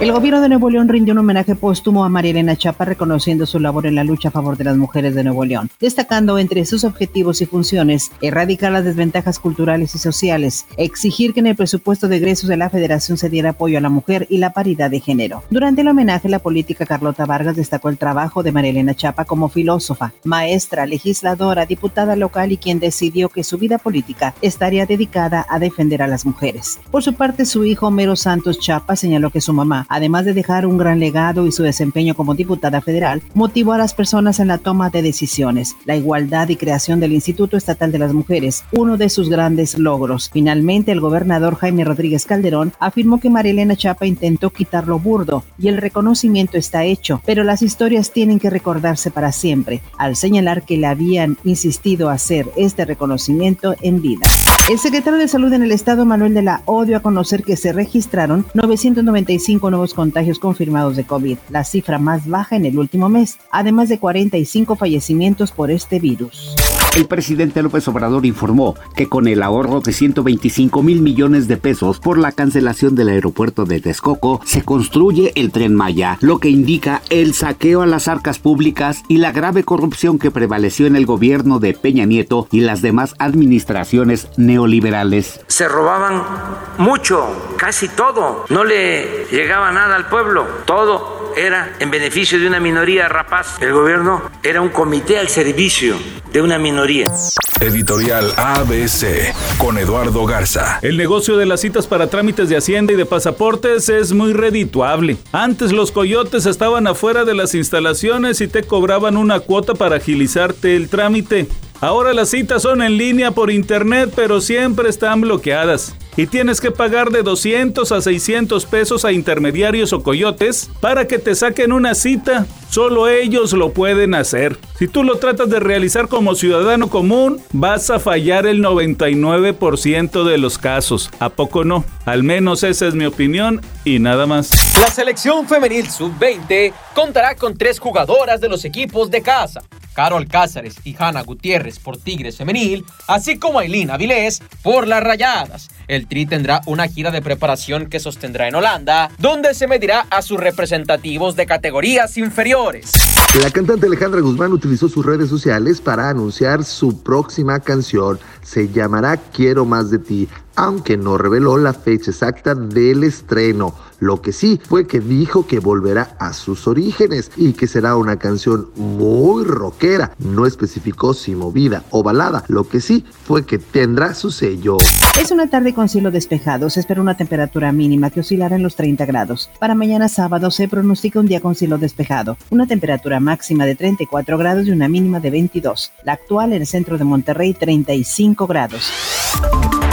El gobierno de Nuevo León rindió un homenaje póstumo a María Elena Chapa reconociendo su labor en la lucha a favor de las mujeres de Nuevo León, destacando entre sus objetivos y funciones erradicar las desventajas culturales y sociales, exigir que en el presupuesto de egresos de la federación se diera apoyo a la mujer y la paridad de género. Durante el homenaje, la política Carlota Vargas destacó el trabajo de María Elena Chapa como filósofa, maestra, legisladora, diputada local y quien decidió que su vida política estaría dedicada a defender a las mujeres. Por su parte, su hijo Homero Santos Chapa señaló que su mamá además de dejar un gran legado y su desempeño como diputada federal, motivó a las personas en la toma de decisiones, la igualdad y creación del Instituto Estatal de las Mujeres, uno de sus grandes logros. Finalmente, el gobernador Jaime Rodríguez Calderón afirmó que María Elena Chapa intentó quitarlo burdo y el reconocimiento está hecho, pero las historias tienen que recordarse para siempre, al señalar que le habían insistido a hacer este reconocimiento en vida. El secretario de Salud en el Estado, Manuel de la O, dio a conocer que se registraron 995 nuevos contagios confirmados de COVID, la cifra más baja en el último mes, además de 45 fallecimientos por este virus. El presidente López Obrador informó que con el ahorro de 125 mil millones de pesos por la cancelación del aeropuerto de Texcoco, se construye el tren Maya, lo que indica el saqueo a las arcas públicas y la grave corrupción que prevaleció en el gobierno de Peña Nieto y las demás administraciones neoliberales. Se robaban mucho, casi todo, no le llegaba nada al pueblo, todo era en beneficio de una minoría rapaz. El gobierno era un comité al servicio de una minoría. Editorial ABC con Eduardo Garza. El negocio de las citas para trámites de Hacienda y de pasaportes es muy redituable. Antes los coyotes estaban afuera de las instalaciones y te cobraban una cuota para agilizarte el trámite. Ahora las citas son en línea por internet, pero siempre están bloqueadas. Y tienes que pagar de 200 a 600 pesos a intermediarios o coyotes para que te saquen una cita. Solo ellos lo pueden hacer. Si tú lo tratas de realizar como ciudadano común, vas a fallar el 99% de los casos. ¿A poco no? Al menos esa es mi opinión y nada más. La selección femenil sub-20 contará con tres jugadoras de los equipos de casa. Carol Cáceres y Hanna Gutiérrez por Tigres Femenil, así como Aileen Avilés por las Rayadas. El Tri tendrá una gira de preparación que sostendrá en Holanda, donde se medirá a sus representativos de categorías inferiores. La cantante Alejandra Guzmán utilizó sus redes sociales para anunciar su próxima canción. Se llamará Quiero más de ti aunque no reveló la fecha exacta del estreno. Lo que sí fue que dijo que volverá a sus orígenes y que será una canción muy rockera. No especificó si movida o balada. Lo que sí fue que tendrá su sello. Es una tarde con cielo despejado. Se espera una temperatura mínima que oscilará en los 30 grados. Para mañana sábado se pronostica un día con cielo despejado. Una temperatura máxima de 34 grados y una mínima de 22. La actual en el centro de Monterrey 35 grados.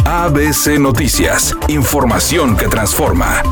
ABC Noticias, información que transforma.